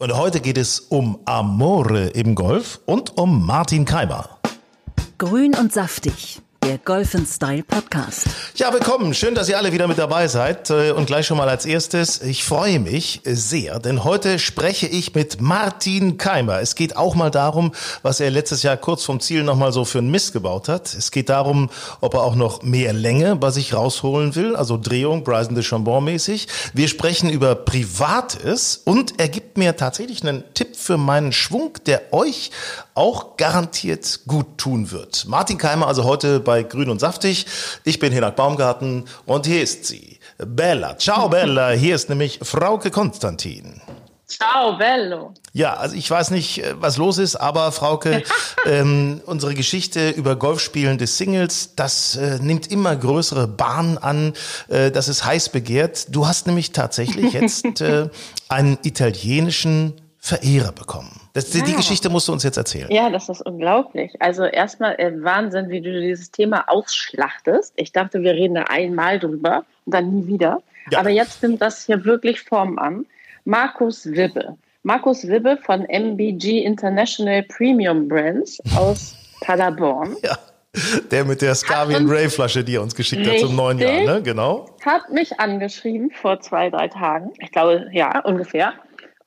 Und heute geht es um Amore im Golf und um Martin Keimer. Grün und saftig der Golf Style Podcast. Ja, willkommen. Schön, dass ihr alle wieder mit dabei seid. Äh, und gleich schon mal als erstes, ich freue mich sehr, denn heute spreche ich mit Martin Keimer. Es geht auch mal darum, was er letztes Jahr kurz vom Ziel nochmal so für einen Mist gebaut hat. Es geht darum, ob er auch noch mehr Länge bei sich rausholen will, also Drehung, Bryson de Chambon mäßig. Wir sprechen über Privates und er gibt mir tatsächlich einen Tipp für meinen Schwung, der euch auch garantiert gut tun wird. Martin Keimer also heute bei Grün und Saftig. Ich bin Hinak Baumgarten und hier ist sie, Bella. Ciao Bella, hier ist nämlich Frauke Konstantin. Ciao, bello. Ja, also ich weiß nicht, äh, was los ist, aber Frauke, ähm, unsere Geschichte über Golfspielen des Singles, das äh, nimmt immer größere Bahnen an, äh, das ist heiß begehrt. Du hast nämlich tatsächlich jetzt äh, einen italienischen Verehrer bekommen. Das, ja. Die Geschichte musst du uns jetzt erzählen. Ja, das ist unglaublich. Also erstmal äh, Wahnsinn, wie du dieses Thema ausschlachtest. Ich dachte, wir reden da einmal drüber und dann nie wieder. Ja. Aber jetzt nimmt das hier wirklich Form an. Markus Wibbe. Markus Wibbe von MBG International Premium Brands aus Paderborn. Ja. Der mit der Scavian Ray Flasche, die er uns geschickt hat zum neuen Jahr, ne? Genau. Hat mich angeschrieben vor zwei, drei Tagen. Ich glaube, ja, ungefähr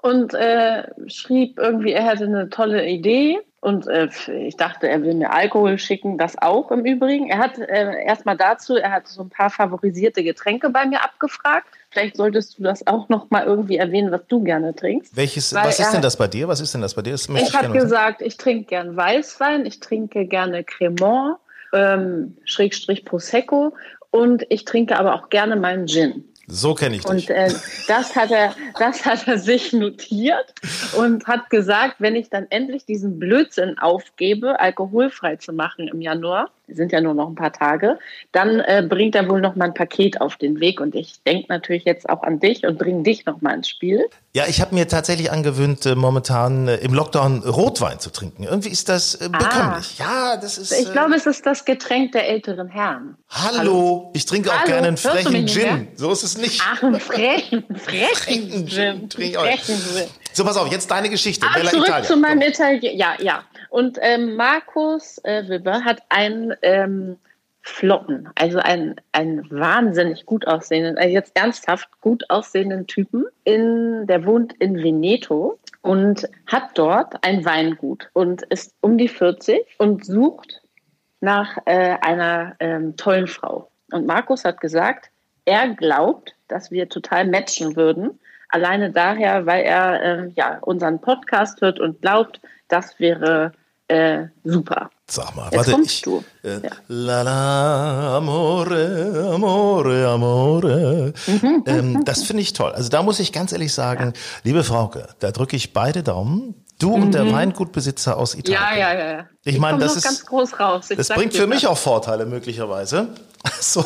und äh, schrieb irgendwie, er hätte eine tolle Idee. Und äh, ich dachte, er will mir Alkohol schicken, das auch im Übrigen. Er hat äh, erstmal dazu, er hat so ein paar favorisierte Getränke bei mir abgefragt. Vielleicht solltest du das auch noch mal irgendwie erwähnen, was du gerne trinkst. Welches, was ist denn das bei dir? Was ist denn das bei dir? Das ich habe gesagt, ich trinke gern Weißwein, ich trinke gerne Cremant, ähm, Schrägstrich Prosecco und ich trinke aber auch gerne meinen Gin. So kenne ich dich. Und äh, das, hat er, das hat er sich notiert und hat gesagt, wenn ich dann endlich diesen Blödsinn aufgebe, alkoholfrei zu machen im Januar, sind ja nur noch ein paar Tage, dann äh, bringt er wohl noch mal ein Paket auf den Weg. Und ich denke natürlich jetzt auch an dich und bringe dich noch mal ins Spiel. Ja, ich habe mir tatsächlich angewöhnt, äh, momentan äh, im Lockdown Rotwein zu trinken. Irgendwie ist das äh, bekömmlich. Ah, ja, das ist. Ich glaube, es ist das Getränk der älteren Herren. Hallo, Hallo. ich trinke auch Hallo. gerne einen frechen Gin. So ist es nicht. Ach, einen frechen, frechen Gin. Frechen Gin. So, pass auf, jetzt deine Geschichte. Ah, zurück Italia. zu meinem Italien. Ja, ja. Und ähm, Markus äh, Wibber hat einen ähm, flotten, also einen, einen wahnsinnig gut aussehenden, also jetzt ernsthaft gut aussehenden Typen, in, der wohnt in Veneto und hat dort ein Weingut und ist um die 40 und sucht nach äh, einer ähm, tollen Frau. Und Markus hat gesagt, er glaubt, dass wir total matchen würden. Alleine daher, weil er äh, ja unseren Podcast hört und glaubt, das wäre äh, super. Sag mal, Jetzt warte, ich. Du. Äh, ja. La la, amore, amore, amore. Mhm. Ähm, das finde ich toll. Also da muss ich ganz ehrlich sagen, ja. liebe Frauke, da drücke ich beide Daumen. Du mhm. und der mhm. Weingutbesitzer aus Italien. Ja, ja, ja. Ich, ich meine, das ist ganz groß raus. Ich das bringt für mich auch Vorteile möglicherweise. So.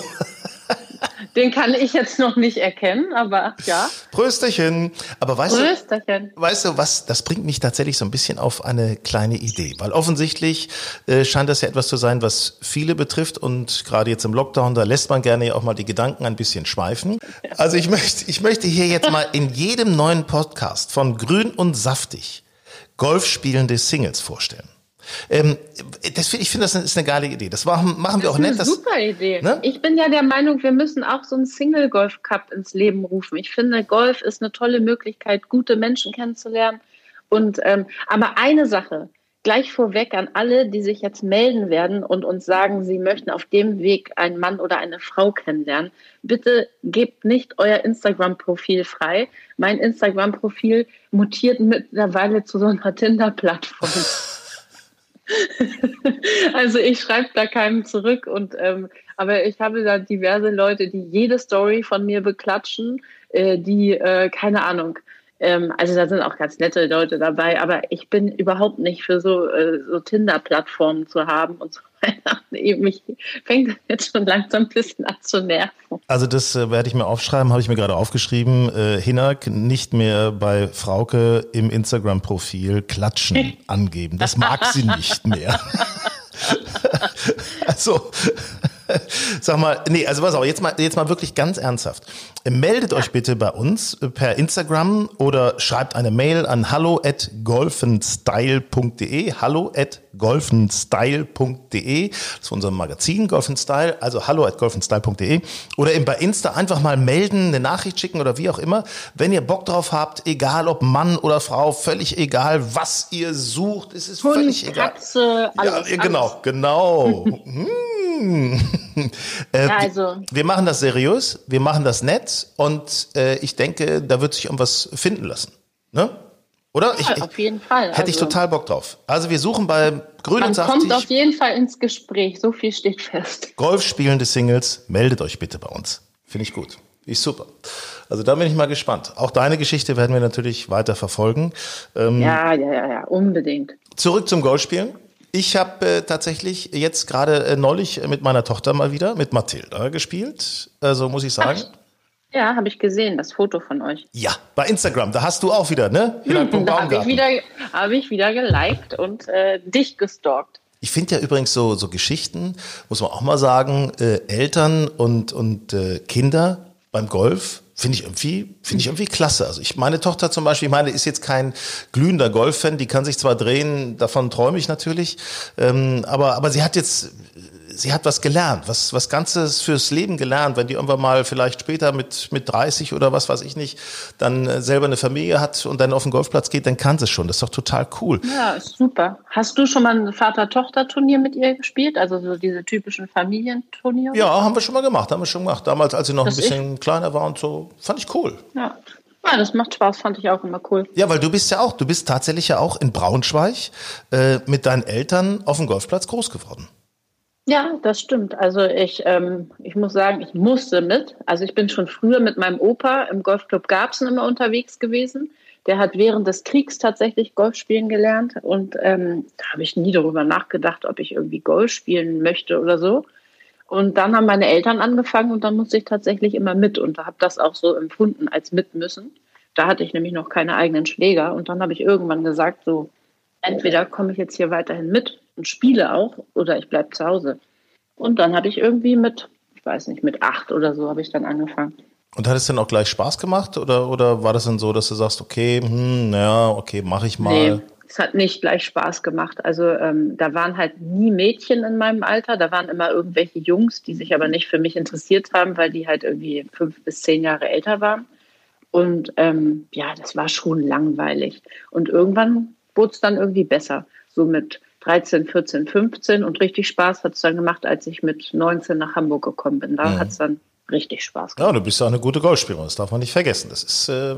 Den kann ich jetzt noch nicht erkennen, aber ja. Prösterchen. Aber weißt Prösterchen. du, weißt du was, das bringt mich tatsächlich so ein bisschen auf eine kleine Idee, weil offensichtlich äh, scheint das ja etwas zu sein, was viele betrifft und gerade jetzt im Lockdown, da lässt man gerne auch mal die Gedanken ein bisschen schweifen. Also ich möchte, ich möchte hier jetzt mal in jedem neuen Podcast von Grün und Saftig Golfspielende Singles vorstellen. Ähm, das, ich finde, das ist eine geile Idee. Das machen, machen wir auch nett. Das ist eine super Idee. Ne? Ich bin ja der Meinung, wir müssen auch so einen Single-Golf-Cup ins Leben rufen. Ich finde, Golf ist eine tolle Möglichkeit, gute Menschen kennenzulernen. Und ähm, aber eine Sache, gleich vorweg an alle, die sich jetzt melden werden und uns sagen, sie möchten auf dem Weg einen Mann oder eine Frau kennenlernen. Bitte gebt nicht euer Instagram-Profil frei. Mein Instagram-Profil mutiert mittlerweile zu so einer Tinder-Plattform. also ich schreibe da keinem zurück und ähm, aber ich habe da diverse Leute, die jede Story von mir beklatschen, äh, die äh, keine Ahnung. Ähm, also da sind auch ganz nette Leute dabei, aber ich bin überhaupt nicht für so, äh, so Tinder-Plattformen zu haben und so mich fängt jetzt schon langsam ein bisschen an zu nerven. Also das äh, werde ich mir aufschreiben, habe ich mir gerade aufgeschrieben. Äh, Hinak nicht mehr bei Frauke im Instagram-Profil klatschen angeben. Das mag sie nicht mehr. also Sag mal, nee, also was auch, jetzt mal, jetzt mal wirklich ganz ernsthaft. Meldet euch bitte bei uns per Instagram oder schreibt eine Mail an hallo at golfenstyle.de, hallo at golfenstyle.de, das ist unser Magazin Golfenstyle, also hallo at golfenstyle.de oder eben bei Insta einfach mal melden, eine Nachricht schicken oder wie auch immer, wenn ihr Bock drauf habt, egal ob Mann oder Frau, völlig egal, was ihr sucht, es ist Hund, völlig egal. Katze, alles, ja, genau, alles. genau. Hm. Äh, Ja, also- Wir machen das seriös, wir machen das nett und äh, ich denke, da wird sich irgendwas finden lassen. Ne? Oder? ich, ich, auf jeden Fall. Hätte ich Also, total Bock drauf. Also wir suchen bei Grün Man und kommt auf Saftig jeden Fall ins Gespräch, so viel steht fest. Golf spielende Singles. Meldet euch bitte bei uns. Finde ich gut. Ist super. Also da bin ich mal gespannt. Auch deine Geschichte werden wir natürlich weiter verfolgen. Ähm, Ja, ja, ja, ja, unbedingt. Zurück zum Golfspielen. Ich habe äh, tatsächlich jetzt gerade äh, neulich mit meiner Tochter mal wieder, mit Mathilda gespielt. Also muss ich sagen. Ja, habe ich gesehen, das Foto von euch. Ja, bei Instagram, da hast du auch wieder, ne? Punkt Da habe ich wieder, habe ich wieder geliked und äh, dich gestalkt. Ich finde ja übrigens so, so Geschichten, muss man auch mal sagen, äh, Eltern und, und äh, Kinder beim Golf, finde ich irgendwie, finde ich irgendwie klasse. Also ich, meine Tochter zum Beispiel, ich meine, ist jetzt kein glühender Golf-Fan, die kann sich zwar drehen, davon träume ich natürlich, ähm, aber, aber sie hat jetzt, sie hat was gelernt, was, was Ganzes fürs Leben gelernt. Wenn die irgendwann mal vielleicht später mit, mit 30 oder was weiß ich nicht, dann äh, selber eine Familie hat und dann auf den Golfplatz geht, dann kann sie es schon. Das ist doch total cool. Ja, ist super. Hast du schon mal ein Vater-Tochter-Turnier mit ihr gespielt? Also so diese typischen Familienturniere? Ja, haben wir schon mal gemacht, haben wir schon gemacht. Damals, als sie noch ein Das bisschen kleiner war und so, fand ich cool. Ja. Ja, das macht Spaß, fand ich auch immer cool. Ja, weil du bist ja auch, du bist tatsächlich ja auch in Braunschweig äh, mit deinen Eltern auf dem Golfplatz groß geworden. Ja, das stimmt. Also ich, ähm, ich muss sagen, ich musste mit. Also ich bin schon früher mit meinem Opa im Golfclub Garbsen immer unterwegs gewesen. Der hat während des Kriegs tatsächlich Golf spielen gelernt und ähm, da habe ich nie darüber nachgedacht, ob ich irgendwie Golf spielen möchte oder so. Und dann haben meine Eltern angefangen und dann musste ich tatsächlich immer mit und habe das auch so empfunden als mitmüssen. Da hatte ich nämlich noch keine eigenen Schläger und dann habe ich irgendwann gesagt, so entweder komme ich jetzt hier weiterhin mit und spiele auch oder ich bleibe zu Hause. Und dann habe ich irgendwie mit, ich weiß nicht, mit acht oder so habe ich dann angefangen. Und hat es denn auch gleich Spaß gemacht oder, oder war das dann so, dass du sagst, okay, hm, ja, okay, mache ich mal. Nee, es hat nicht gleich Spaß gemacht. Also ähm, da waren halt nie Mädchen in meinem Alter, da waren immer irgendwelche Jungs, die sich aber nicht für mich interessiert haben, weil die halt irgendwie fünf bis zehn Jahre älter waren. Und ähm, ja, das war schon langweilig. Und irgendwann wurde es dann irgendwie besser. So mit 13, 14, 15 und richtig Spaß hat es dann gemacht, als ich mit 19 nach Hamburg gekommen bin. Da hat es dann richtig Spaß gemacht. Ja, du bist ja auch eine gute Golfspielerin, das darf man nicht vergessen. Das ist, äh,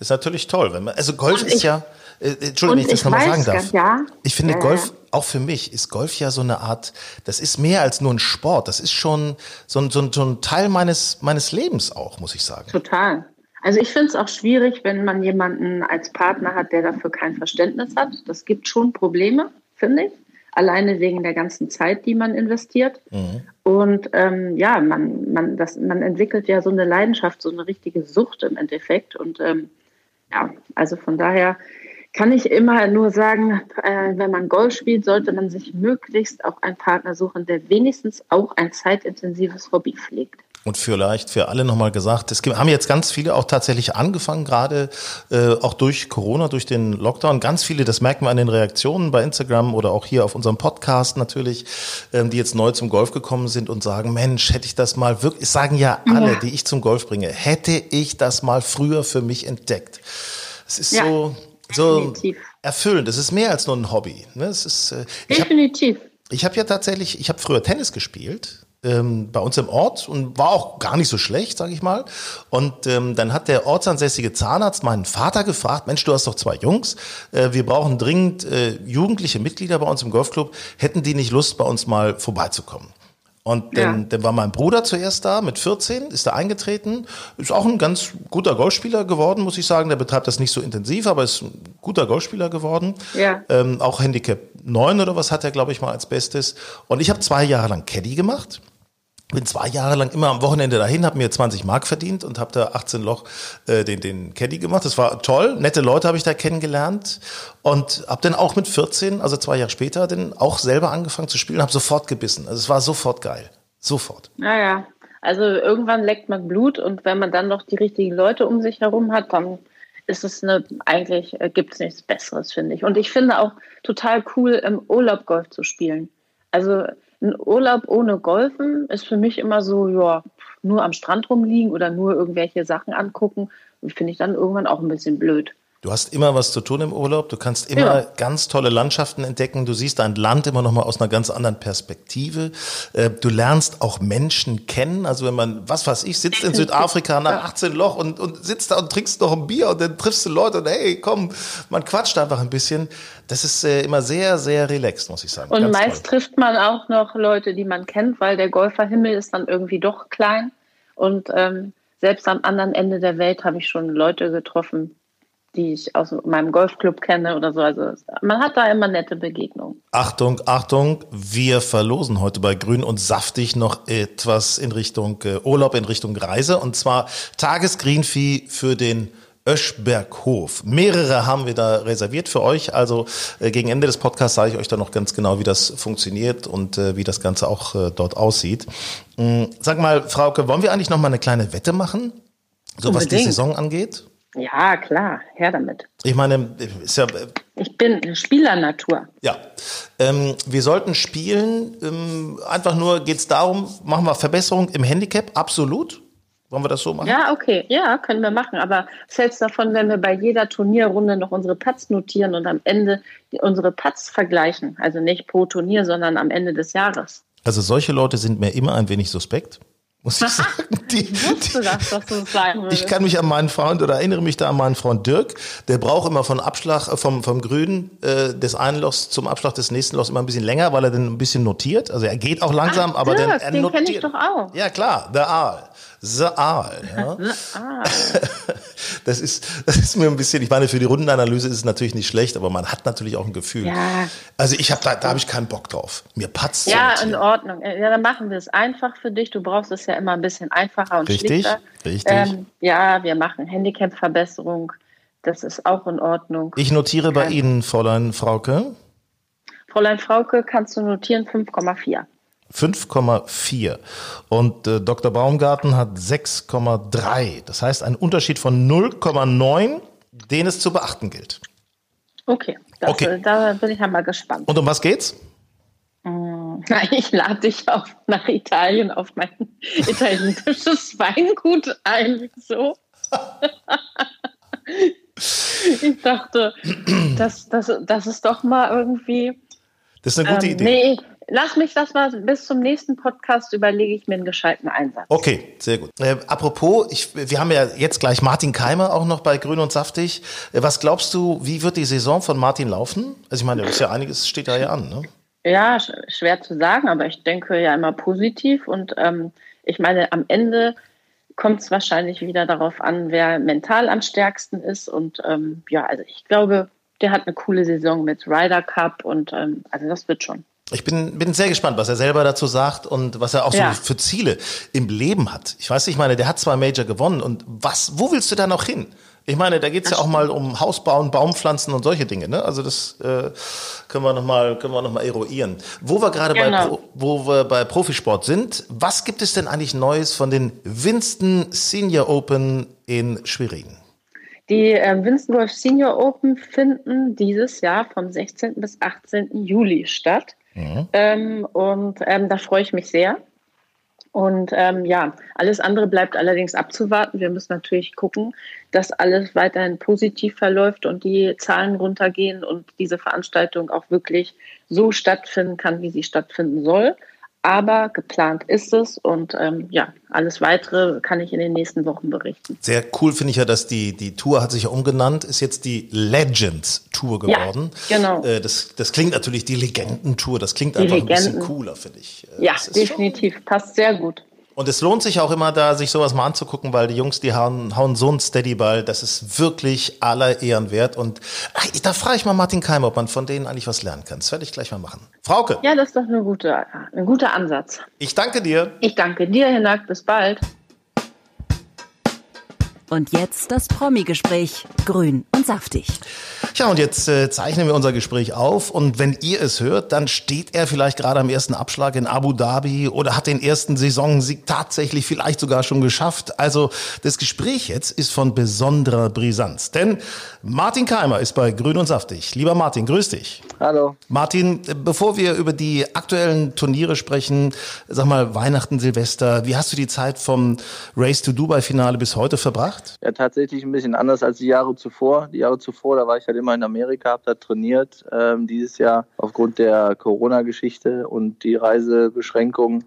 ist natürlich toll. Wenn man, also Golf Und ist ich- ja, äh, Entschuldigung, wenn ich das ich nochmal weiß sagen darf. ja. Ich finde Ja, Golf, ja. auch für mich, ist Golf ja so eine Art, das ist mehr als nur ein Sport. Das ist schon so ein, so ein, so ein Teil meines, meines Lebens auch, muss ich sagen. Total. Also ich finde es auch schwierig, wenn man jemanden als Partner hat, der dafür kein Verständnis hat. Das gibt schon Probleme, finde ich. Alleine wegen der ganzen Zeit, die man investiert. Und ähm, ja, man, man, das, man entwickelt ja so eine Leidenschaft, so eine richtige Sucht im Endeffekt. Und ähm, ja, also von daher kann ich immer nur sagen, äh, wenn man Golf spielt, sollte man sich möglichst auch einen Partner suchen, der wenigstens auch ein zeitintensives Hobby pflegt. Und vielleicht für alle nochmal gesagt, es haben jetzt ganz viele auch tatsächlich angefangen, gerade äh, auch durch Corona, durch den Lockdown. Ganz viele, das merken wir an den Reaktionen bei Instagram oder auch hier auf unserem Podcast natürlich, ähm, die jetzt neu zum Golf gekommen sind und sagen, Mensch, hätte ich das mal wirklich, sagen ja alle, Ja. die ich zum Golf bringe, hätte ich das mal früher für mich entdeckt. Es ist Ja, so, so definitiv. erfüllend. Es ist mehr als nur ein Hobby. Ne? Es ist, äh, hab, Definitiv. ich habe ja tatsächlich, ich habe früher Tennis gespielt. Ähm, bei uns im Ort und war auch gar nicht so schlecht, sage ich mal. Und ähm, dann hat der ortsansässige Zahnarzt meinen Vater gefragt, Mensch, du hast doch zwei Jungs, äh, wir brauchen dringend äh, jugendliche Mitglieder bei uns im Golfclub, hätten die nicht Lust, bei uns mal vorbeizukommen? Und dann, Ja. dann war mein Bruder zuerst da mit 14, ist da eingetreten, ist auch ein ganz guter Golfspieler geworden, muss ich sagen. Der betreibt das nicht so intensiv, aber ist ein guter Golfspieler geworden. Ja. Ähm, auch Handicap 9 oder was hat er, glaube ich, mal als Bestes. Und ich habe zwei Jahre lang Caddy gemacht. Bin zwei Jahre lang immer am Wochenende dahin, habe mir 20 Mark verdient und habe da 18 Loch äh, den, den Caddy gemacht. Das war toll, nette Leute habe ich da kennengelernt und habe dann auch mit 14, also zwei Jahre später, dann auch selber angefangen zu spielen, habe sofort gebissen. Also es war sofort geil. Sofort. Naja, also irgendwann leckt man Blut und wenn man dann noch die richtigen Leute um sich herum hat, dann ist es eine, eigentlich äh, gibt es nichts Besseres, finde ich. Und ich finde auch total cool, im Urlaub Golf zu spielen. Also ein Urlaub ohne Golfen ist für mich immer so, ja, nur am Strand rumliegen oder nur irgendwelche Sachen angucken, finde ich dann irgendwann auch ein bisschen blöd. Du hast immer was zu tun im Urlaub. Du kannst immer ja. ganz tolle Landschaften entdecken. Du siehst dein Land immer noch mal aus einer ganz anderen Perspektive. Äh, du lernst auch Menschen kennen. Also wenn man, was weiß ich, sitzt in Südafrika nach 18 Loch und, und sitzt da und trinkst noch ein Bier und dann triffst du Leute und hey, komm, man quatscht einfach ein bisschen. Das ist äh, immer sehr, sehr relaxed, muss ich sagen. Und ganz meist toll. trifft man auch noch Leute, die man kennt, weil der Golferhimmel ist dann irgendwie doch klein. Und ähm, selbst am anderen Ende der Welt habe ich schon Leute getroffen, die ich aus meinem Golfclub kenne oder so. Also man hat da immer nette Begegnungen. Achtung, Achtung, wir verlosen heute bei Grün und Saftig noch etwas in Richtung äh, Urlaub, in Richtung Reise und zwar Tagesgreenfee für den Öschberghof. Mehrere haben wir da reserviert für euch. Also äh, gegen Ende des Podcasts sage ich euch dann noch ganz genau, wie das funktioniert und äh, wie das Ganze auch äh, dort aussieht. Ähm, sag mal, Frauke, wollen wir eigentlich noch mal eine kleine Wette machen? So Unbedingt. was die Saison angeht? Ja, klar, her damit. Ich meine, ist ja. Ich bin Spielernatur. Ja. Ähm, wir sollten spielen. Ähm, einfach nur geht es darum, machen wir Verbesserung im Handicap? Absolut. Wollen wir das so machen? Ja, okay. Ja, können wir machen. Aber was hältst du davon, wenn wir bei jeder Turnierrunde noch unsere Putts notieren und am Ende unsere Putts vergleichen? Also nicht pro Turnier, sondern am Ende des Jahres. Also solche Leute sind mir immer ein wenig suspekt muss ich sagen. Die, ich wusste das, dass du es sagen würdest. Ich kann mich an meinen Freund oder erinnere mich da an meinen Freund Dirk. Der braucht immer von Abschlag, äh, vom, vom Grünen äh, des einen Lochs zum Abschlag des nächsten Lochs immer ein bisschen länger, weil er dann ein bisschen notiert. Also er geht auch langsam, Ach, aber Dirk, dann er den notiert. Den kenne ich doch auch. Ja klar, der Aal. The Aal. Ja. The Aal. Das ist, das ist mir ein bisschen, ich meine, für die Rundenanalyse ist es natürlich nicht schlecht, aber man hat natürlich auch ein Gefühl. Ja. Also ich habe da, da habe ich keinen Bock drauf. Mir patzt Ja, in Ordnung. Ja, dann machen wir es einfach für dich. Du brauchst es ja immer ein bisschen einfacher und richtig, schlichter. Richtig. Ähm, ja, wir machen Handicap-Verbesserung. Das ist auch in Ordnung. Ich notiere bei Ihnen, Fräulein Frauke. Fräulein Frauke, kannst du notieren 5,4. 5,4 und äh, Dr. Baumgarten hat 6,3. Das heißt ein Unterschied von 0,9, den es zu beachten gilt. Okay, das, okay. da bin ich ja mal gespannt. Und um was geht's? Mm, ich lade dich auf, nach Italien auf mein italienisches Weingut ein. So. ich dachte, das, das, das ist doch mal irgendwie. Das ist eine gute ähm, Idee. Nee, lass mich das mal bis zum nächsten Podcast überlege ich mir einen gescheiten Einsatz. Okay, sehr gut. Äh, apropos, ich, wir haben ja jetzt gleich Martin Keimer auch noch bei Grün und Saftig. Äh, was glaubst du, wie wird die Saison von Martin laufen? Also ich meine, ist ja einiges steht da ja an, ne? Ja, schwer zu sagen, aber ich denke ja immer positiv und ähm, ich meine, am Ende kommt es wahrscheinlich wieder darauf an, wer mental am stärksten ist und ähm, ja, also ich glaube, der hat eine coole Saison mit Ryder Cup und ähm, also das wird schon. Ich bin, bin sehr gespannt, was er selber dazu sagt und was er auch ja. so für Ziele im Leben hat. Ich weiß nicht, ich meine, der hat zwar Major gewonnen und was, wo willst du da noch hin? Ich meine, da geht's ja auch mal um Haus bauen, Baumpflanzen und solche Dinge. Ne? Also das äh, können wir nochmal noch eruieren. Wo wir gerade genau. bei, wo wir bei Profisport sind, was gibt es denn eigentlich Neues von den Winston Senior Open in Schwerin? Die äh, Winston Golf Senior Open finden dieses Jahr vom 16. bis 18. Juli statt. Mhm. Ähm, und ähm, da freue ich mich sehr. Und ähm, ja, alles andere bleibt allerdings abzuwarten. Wir müssen natürlich gucken, dass alles weiterhin positiv verläuft und die Zahlen runtergehen und diese Veranstaltung auch wirklich so stattfinden kann, wie sie stattfinden soll aber geplant ist es und ähm, ja, alles weitere kann ich in den nächsten Wochen berichten. Sehr cool finde ich ja, dass die, die Tour hat sich ja umgenannt, ist jetzt die Legends Tour geworden. Ja, genau. Äh, das, das klingt natürlich die Legenden-Tour, das klingt die einfach Legenden. ein bisschen cooler, finde ich. Äh, ja, definitiv, passt sehr gut. Und es lohnt sich auch immer da, sich sowas mal anzugucken, weil die Jungs, die hauen, hauen so einen Steadyball, das ist wirklich aller Ehren wert. Und ach, da frage ich mal Martin Keim, ob man von denen eigentlich was lernen kann. Das werde ich gleich mal machen. Frauke. Ja, das ist doch eine gute, ein guter Ansatz. Ich danke dir. Ich danke dir, Hinak. Bis bald. Und jetzt das Promi-Gespräch. Grün und saftig. Ja, und jetzt äh, zeichnen wir unser Gespräch auf und wenn ihr es hört, dann steht er vielleicht gerade am ersten Abschlag in Abu Dhabi oder hat den ersten Saisonsieg tatsächlich vielleicht sogar schon geschafft. Also das Gespräch jetzt ist von besonderer Brisanz, denn Martin Keimer ist bei Grün und Saftig. Lieber Martin, grüß dich. Hallo. Martin, bevor wir über die aktuellen Turniere sprechen, sag mal Weihnachten, Silvester, wie hast du die Zeit vom Race to Dubai Finale bis heute verbracht? Ja, tatsächlich ein bisschen anders als die Jahre zuvor. Die Jahre zuvor, da war ich halt immer in Amerika, habe da trainiert. Ähm, dieses Jahr aufgrund der Corona-Geschichte und die Reisebeschränkungen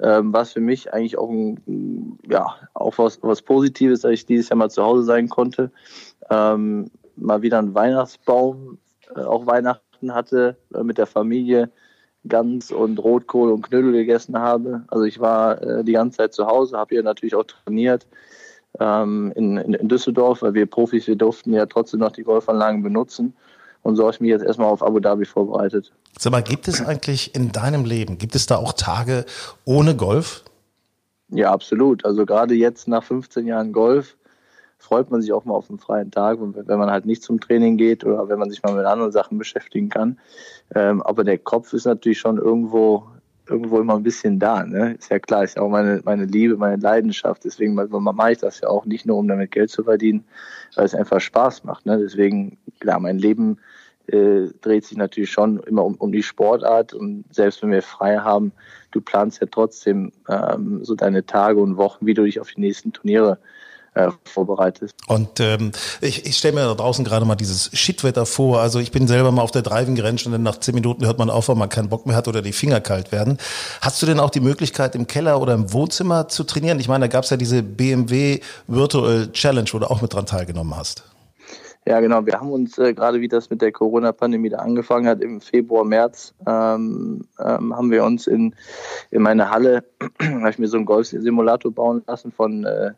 ähm, war für mich eigentlich auch, ein, ja, auch was, was Positives, dass ich dieses Jahr mal zu Hause sein konnte. Ähm, mal wieder einen Weihnachtsbaum, äh, auch Weihnachten hatte äh, mit der Familie. Gans und Rotkohl und Knödel gegessen habe. Also ich war äh, die ganze Zeit zu Hause, habe hier natürlich auch trainiert ähm, in, in, in, Düsseldorf, weil wir Profis, wir durften ja trotzdem noch die Golfanlagen benutzen. Und so habe ich mich jetzt erstmal auf Abu Dhabi vorbereitet. Sag mal, gibt es eigentlich in deinem Leben, gibt es da auch Tage ohne Golf? Ja, absolut. Also gerade jetzt nach 15 Jahren Golf freut man sich auch mal auf einen freien Tag, wenn man halt nicht zum Training geht oder wenn man sich mal mit anderen Sachen beschäftigen kann. Ähm, aber der Kopf ist natürlich schon irgendwo irgendwo immer ein bisschen da. Ne? Ist ja klar, ist ja auch meine, meine Liebe, meine Leidenschaft. Deswegen mache ich das ja auch nicht nur, um damit Geld zu verdienen, weil es einfach Spaß macht. Ne? Deswegen, klar, mein Leben äh, dreht sich natürlich schon immer um, um die Sportart. Und selbst wenn wir frei haben, du planst ja trotzdem ähm, so deine Tage und Wochen, wie du dich auf die nächsten Turniere äh, vorbereitet. Und ähm, ich, ich stelle mir da draußen gerade mal dieses Shitwetter vor. Also ich bin selber mal auf der Driving gerannt und dann nach zehn Minuten hört man auf, weil man keinen Bock mehr hat oder die Finger kalt werden. Hast du denn auch die Möglichkeit im Keller oder im Wohnzimmer zu trainieren? Ich meine, da gab es ja diese BMW Virtual Challenge, wo du auch mit dran teilgenommen hast. Ja, genau. Wir haben uns äh, gerade, wie das mit der Corona-Pandemie da angefangen hat, im Februar, März, ähm, ähm, haben wir uns in, in meine Halle, habe ich mir so einen Golf-Simulator bauen lassen von äh,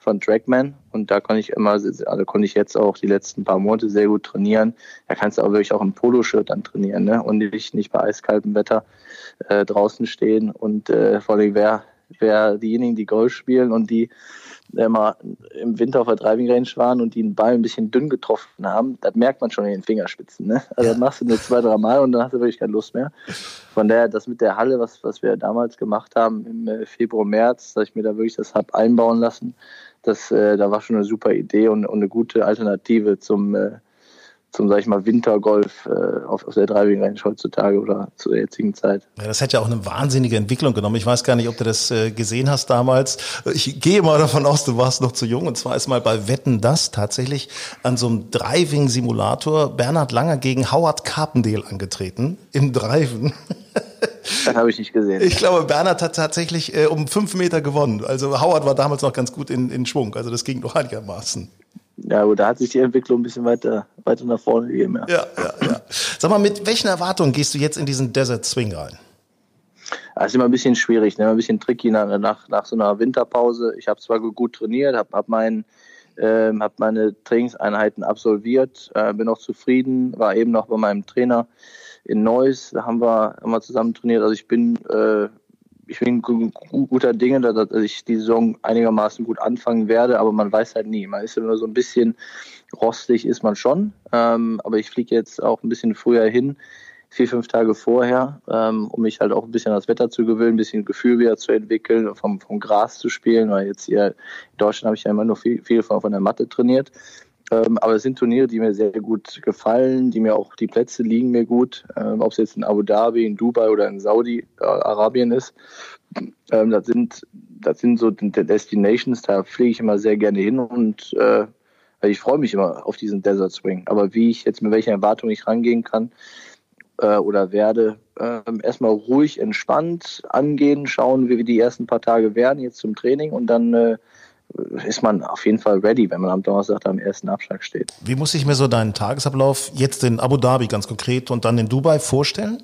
von Trackman und da konnte ich immer, also konnte ich jetzt auch die letzten paar Monate sehr gut trainieren. Da kannst du auch wirklich auch im Poloshirt dann trainieren ne? und nicht, nicht bei eiskaltem Wetter äh, draußen stehen und äh, vor allem wer, wer diejenigen, die Golf spielen und die immer im Winter auf der Driving Range waren und die den Ball ein bisschen dünn getroffen haben, das merkt man schon in den Fingerspitzen. Ne? Also das machst du nur zwei, drei Mal und dann hast du wirklich keine Lust mehr. Von daher, das mit der Halle, was, was wir damals gemacht haben im äh, Februar, März, dass ich mir da wirklich das habe einbauen lassen, das, äh, da war schon eine super Idee und, und eine gute Alternative zum, äh, zum, sag ich mal, Wintergolf äh, auf, auf der Driving Range heutzutage oder zur jetzigen Zeit. Ja, das hat ja auch eine wahnsinnige Entwicklung genommen. Ich weiß gar nicht, ob du das äh, gesehen hast damals. Ich gehe mal davon aus, du warst noch zu jung. Und zwar ist mal bei Wetten das tatsächlich an so einem Driving-Simulator Bernhard Langer gegen Howard Carpendale angetreten im Driven. Das habe ich nicht gesehen. Ich glaube, Bernhard hat tatsächlich äh, um fünf Meter gewonnen. Also Howard war damals noch ganz gut in, in Schwung. Also das ging noch einigermaßen. Ja, aber da hat sich die Entwicklung ein bisschen weiter, weiter nach vorne gegeben. Ja. ja, ja, ja. Sag mal, mit welchen Erwartungen gehst du jetzt in diesen Desert Swing rein? Das ist immer ein bisschen schwierig, ne? ein bisschen tricky nach, nach, nach so einer Winterpause. Ich habe zwar gut trainiert, habe hab mein, äh, hab meine Trainingseinheiten absolviert, äh, bin auch zufrieden, war eben noch bei meinem Trainer in Neuss, da haben wir immer zusammen trainiert. Also ich bin, äh, ich bin guter Dinge, dass ich die Saison einigermaßen gut anfangen werde, aber man weiß halt nie. Man ist immer so ein bisschen rostig, ist man schon. Ähm, aber ich fliege jetzt auch ein bisschen früher hin, vier, fünf Tage vorher, ähm, um mich halt auch ein bisschen an das Wetter zu gewöhnen, ein bisschen Gefühl wieder zu entwickeln, vom, vom Gras zu spielen, weil jetzt hier in Deutschland habe ich ja immer nur viel, viel von, von der Matte trainiert. Ähm, aber es sind Turniere, die mir sehr gut gefallen, die mir auch, die Plätze liegen mir gut, ähm, ob es jetzt in Abu Dhabi, in Dubai oder in Saudi-Arabien ist. Ähm, das sind, das sind so Destinations, da fliege ich immer sehr gerne hin und äh, ich freue mich immer auf diesen Desert Swing. Aber wie ich jetzt mit welcher Erwartung ich rangehen kann äh, oder werde, äh, erstmal ruhig, entspannt angehen, schauen, wie wir die ersten paar Tage werden jetzt zum Training und dann äh, ist man auf jeden Fall ready, wenn man am Donnerstag am ersten Abschlag steht. Wie muss ich mir so deinen Tagesablauf jetzt in Abu Dhabi ganz konkret und dann in Dubai vorstellen?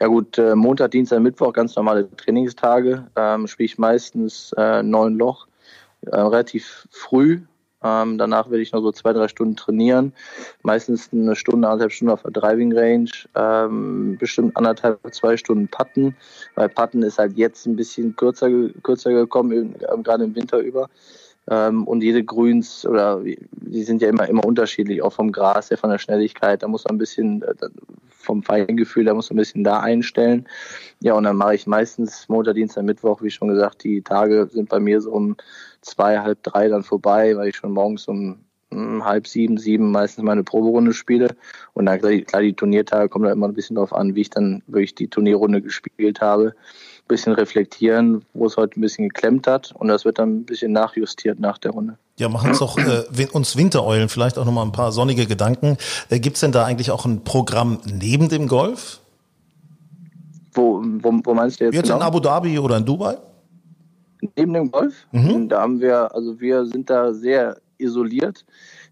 Ja gut, äh, Montag, Dienstag, Mittwoch, ganz normale Trainingstage. Ähm, Spiele ich meistens äh, neun Loch, äh, relativ früh, ähm, danach werde ich noch so zwei, drei Stunden trainieren. Meistens eine Stunde, anderthalb Stunden auf der Driving Range. Ähm, bestimmt anderthalb, zwei Stunden Putten. Weil Putten ist halt jetzt ein bisschen kürzer, kürzer gekommen, ähm, gerade im Winter über. Ähm, und jede Grüns oder die sind ja immer, immer unterschiedlich, auch vom Gras, ja von der Schnelligkeit. Da muss man ein bisschen äh, vom Feingefühl, da muss man ein bisschen da einstellen. Ja, und dann mache ich meistens Montag, Dienstag, Mittwoch, wie schon gesagt, die Tage sind bei mir so um zwei, halb drei dann vorbei, weil ich schon morgens um hm, halb sieben, sieben meistens meine Proberunde spiele. Und dann klar, die Turniertage kommen da immer ein bisschen darauf an, wie ich dann wirklich die Turnierrunde gespielt habe bisschen reflektieren, wo es heute ein bisschen geklemmt hat und das wird dann ein bisschen nachjustiert nach der Runde. Ja, machen uns doch äh, uns Wintereulen vielleicht auch nochmal ein paar sonnige Gedanken. Äh, Gibt es denn da eigentlich auch ein Programm neben dem Golf? Wo, wo, wo meinst du jetzt? Jetzt genau? in Abu Dhabi oder in Dubai? Neben dem Golf? Mhm. Da haben wir, also wir sind da sehr isoliert.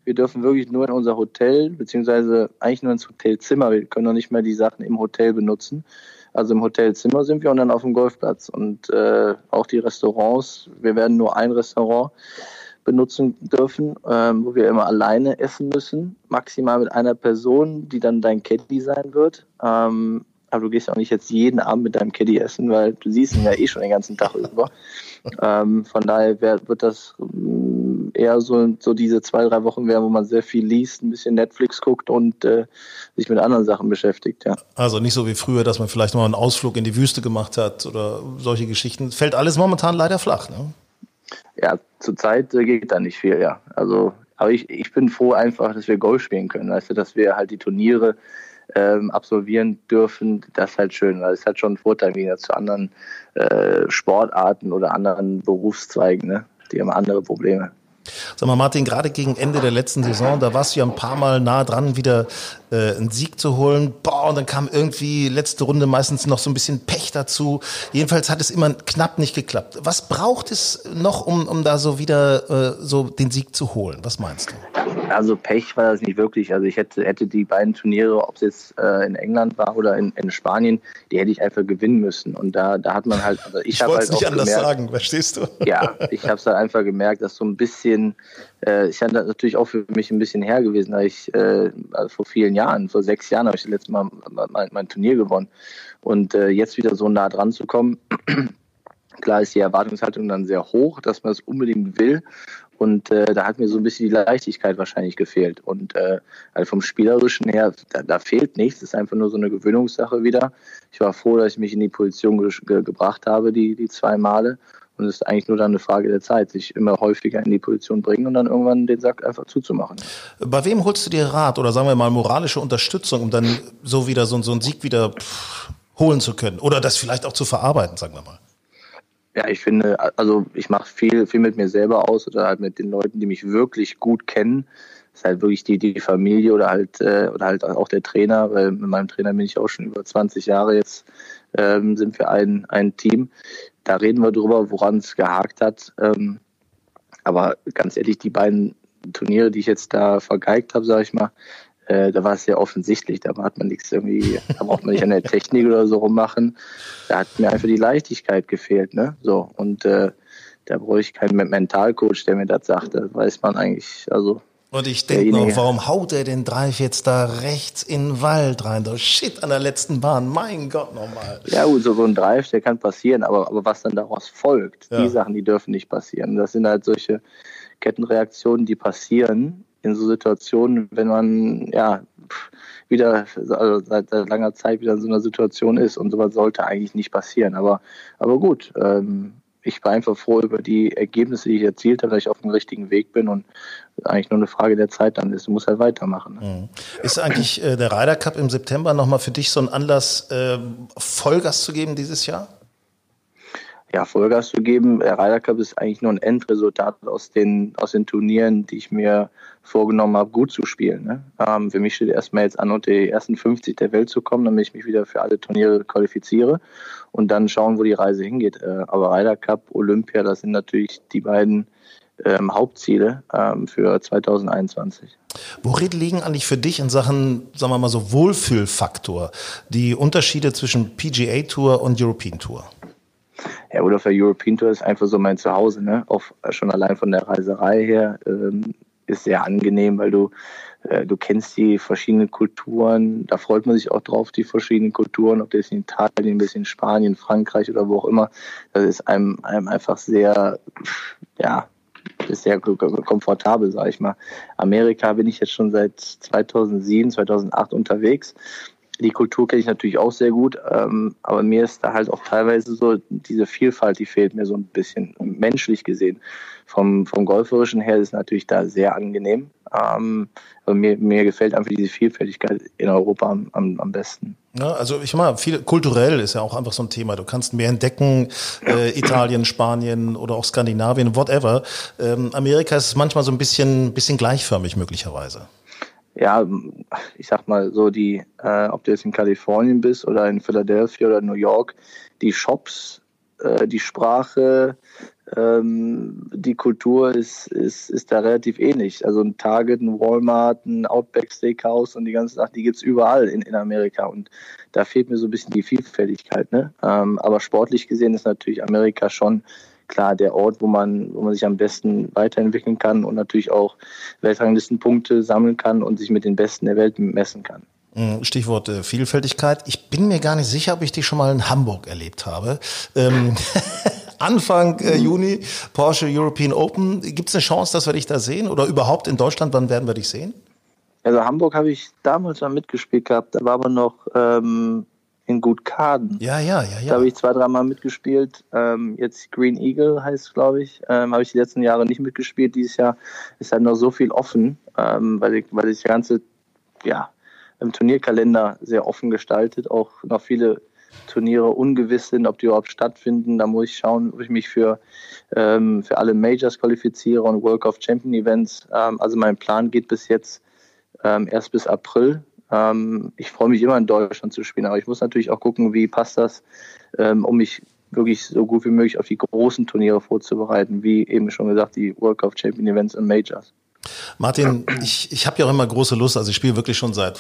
Wir dürfen wirklich nur in unser Hotel, beziehungsweise eigentlich nur ins Hotelzimmer. Wir können noch nicht mehr die Sachen im Hotel benutzen. Also im Hotelzimmer sind wir und dann auf dem Golfplatz. Und äh, auch die Restaurants, wir werden nur ein Restaurant benutzen dürfen, ähm, wo wir immer alleine essen müssen, maximal mit einer Person, die dann dein Caddy sein wird. Ähm, aber du gehst auch nicht jetzt jeden Abend mit deinem Caddy essen, weil du siehst ihn ja eh schon den ganzen Tag über. Ähm, von daher wird das eher so, so diese zwei, drei Wochen wären, wo man sehr viel liest, ein bisschen Netflix guckt und äh, sich mit anderen Sachen beschäftigt, ja. Also nicht so wie früher, dass man vielleicht mal einen Ausflug in die Wüste gemacht hat oder solche Geschichten. Fällt alles momentan leider flach, ne? Ja, zurzeit äh, geht da nicht viel, ja. Also, aber ich, ich bin froh einfach, dass wir Golf spielen können, du, dass wir halt die Turniere ähm, absolvieren dürfen, das ist halt schön, weil es hat schon einen Vorteil wieder zu anderen äh, Sportarten oder anderen Berufszweigen, ne? Die haben andere Probleme. Sag mal, Martin, gerade gegen Ende der letzten Saison, da warst du ja ein paar Mal nah dran, wieder äh, einen Sieg zu holen. Boah, und dann kam irgendwie letzte Runde meistens noch so ein bisschen Pech dazu. Jedenfalls hat es immer knapp nicht geklappt. Was braucht es noch, um, um da so wieder äh, so den Sieg zu holen? Was meinst du? Also Pech war das nicht wirklich. Also ich hätte, hätte die beiden Turniere, ob es jetzt äh, in England war oder in, in Spanien, die hätte ich einfach gewinnen müssen. Und da, da hat man halt, also ich, ich habe halt nicht anders gemerkt, sagen, verstehst du? Ja, ich habe es halt einfach gemerkt, dass so ein bisschen, äh, ich hatte natürlich auch für mich ein bisschen her gewesen, da ich äh, vor vielen Jahren, vor sechs Jahren habe ich das letzte Mal mein, mein Turnier gewonnen. Und äh, jetzt wieder so nah dran zu kommen, klar ist die Erwartungshaltung dann sehr hoch, dass man es unbedingt will. Und äh, da hat mir so ein bisschen die Leichtigkeit wahrscheinlich gefehlt. Und äh, also vom Spielerischen her, da, da fehlt nichts. Es ist einfach nur so eine Gewöhnungssache wieder. Ich war froh, dass ich mich in die Position ge gebracht habe, die, die zwei Male. Und es ist eigentlich nur dann eine Frage der Zeit, sich immer häufiger in die Position bringen und dann irgendwann den Sack einfach zuzumachen. Bei wem holst du dir Rat oder sagen wir mal moralische Unterstützung, um dann so wieder so, so einen Sieg wieder pff, holen zu können oder das vielleicht auch zu verarbeiten, sagen wir mal? Ja, ich finde, also ich mache viel, viel mit mir selber aus oder halt mit den Leuten, die mich wirklich gut kennen. Das ist halt wirklich die, die Familie oder halt, äh, oder halt auch der Trainer, weil mit meinem Trainer bin ich auch schon über 20 Jahre jetzt, ähm, sind wir ein, ein Team. Da reden wir drüber, woran es gehakt hat. Ähm, aber ganz ehrlich, die beiden Turniere, die ich jetzt da vergeigt habe, sage ich mal, äh, da war es sehr offensichtlich, da hat man nichts irgendwie, da braucht man nicht an der Technik oder so rummachen. Da hat mir einfach die Leichtigkeit gefehlt, ne? So. Und äh, da brauche ich keinen Mentalcoach, der mir das sagt. Da weiß man eigentlich, also. Und ich denke noch, warum haut er den Drive jetzt da rechts in den Wald rein? Das Shit an der letzten Bahn, mein Gott nochmal. Ja gut, so, so ein Drive, der kann passieren, aber, aber was dann daraus folgt, ja. die Sachen, die dürfen nicht passieren. Das sind halt solche Kettenreaktionen, die passieren in so Situationen, wenn man ja wieder also seit, seit langer Zeit wieder in so einer Situation ist und sowas sollte eigentlich nicht passieren. Aber, aber gut, ähm, ich war einfach froh über die Ergebnisse, die ich erzielt habe, dass ich auf dem richtigen Weg bin und eigentlich nur eine Frage der Zeit dann ist. Du musst halt weitermachen. Ne? Mhm. Ist eigentlich äh, der Ryder Cup im September nochmal für dich so ein Anlass, äh, Vollgas zu geben dieses Jahr? ja, Vollgas zu geben. Der Ryder Cup ist eigentlich nur ein Endresultat aus den, aus den Turnieren, die ich mir vorgenommen habe, gut zu spielen. Ne? Ähm, für mich steht erstmal jetzt an, unter die ersten 50 der Welt zu kommen, damit ich mich wieder für alle Turniere qualifiziere und dann schauen, wo die Reise hingeht. Äh, aber Ryder Cup, Olympia, das sind natürlich die beiden ähm, Hauptziele ähm, für 2021. Worin liegen eigentlich für dich in Sachen, sagen wir mal so, Wohlfühlfaktor die Unterschiede zwischen PGA Tour und European Tour? Ja, oder für European Tour ist einfach so mein Zuhause, ne? Auch schon allein von der Reiserei her ähm, ist sehr angenehm, weil du äh, du kennst die verschiedenen Kulturen. Da freut man sich auch drauf, die verschiedenen Kulturen, ob das in Italien, ein bisschen Spanien, Frankreich oder wo auch immer. Das ist einem, einem einfach sehr, ja, ist sehr komfortabel, sage ich mal. Amerika bin ich jetzt schon seit 2007, 2008 unterwegs. Die Kultur kenne ich natürlich auch sehr gut, ähm, aber mir ist da halt auch teilweise so diese Vielfalt, die fehlt mir so ein bisschen menschlich gesehen. Vom, vom Golferischen her ist es natürlich da sehr angenehm. Ähm, aber mir, mir gefällt einfach diese Vielfältigkeit in Europa am, am, am besten. Ja, also ich meine, viel kulturell ist ja auch einfach so ein Thema. Du kannst mehr entdecken, äh, Italien, Spanien oder auch Skandinavien, whatever. Ähm, Amerika ist manchmal so ein bisschen, bisschen gleichförmig möglicherweise ja, ich sag mal so, die, äh, ob du jetzt in Kalifornien bist oder in Philadelphia oder New York, die Shops, äh, die Sprache, ähm, die Kultur ist, ist, ist da relativ ähnlich. Also ein Target, ein Walmart, ein Outback Steakhouse und die ganze Sache, die gibt's überall in, in Amerika. Und da fehlt mir so ein bisschen die Vielfältigkeit. Ne? Ähm, aber sportlich gesehen ist natürlich Amerika schon klar der Ort, wo man, wo man sich am besten weiterentwickeln kann und natürlich auch Weltranglistenpunkte sammeln kann und sich mit den Besten der Welt messen kann. Mm, Stichwort äh, Vielfältigkeit. Ich bin mir gar nicht sicher, ob ich die schon mal in Hamburg erlebt habe. Ähm, Anfang äh, Juni Porsche European Open. Gibt es eine Chance, dass wir dich da sehen? Oder überhaupt in Deutschland, wann werden wir dich sehen? Also Hamburg habe ich damals mal mitgespielt gehabt. Da war aber noch ähm, in Gutkaden. Ja, ja, ja, ja. Da habe ich zwei, dreimal mitgespielt. Ähm, jetzt Green Eagle heißt es, glaube ich. Ähm, habe ich die letzten Jahre nicht mitgespielt. Dieses Jahr ist halt noch so viel offen, ähm, weil, ich, weil ich das ganze ja, im Turnierkalender sehr offen gestaltet. Auch noch viele Turniere ungewiss sind, ob die überhaupt stattfinden. Da muss ich schauen, ob ich mich für, ähm, für alle Majors qualifiziere und World of Champion Events. Ähm, also mein Plan geht bis jetzt ähm, erst bis April. Ähm, ich freue mich immer in Deutschland zu spielen, aber ich muss natürlich auch gucken, wie passt das, ähm, um mich wirklich so gut wie möglich auf die großen Turniere vorzubereiten, wie eben schon gesagt, die World Cup Champion Events und Majors. Martin, ich, ich habe ja auch immer große Lust, also ich spiele wirklich schon seit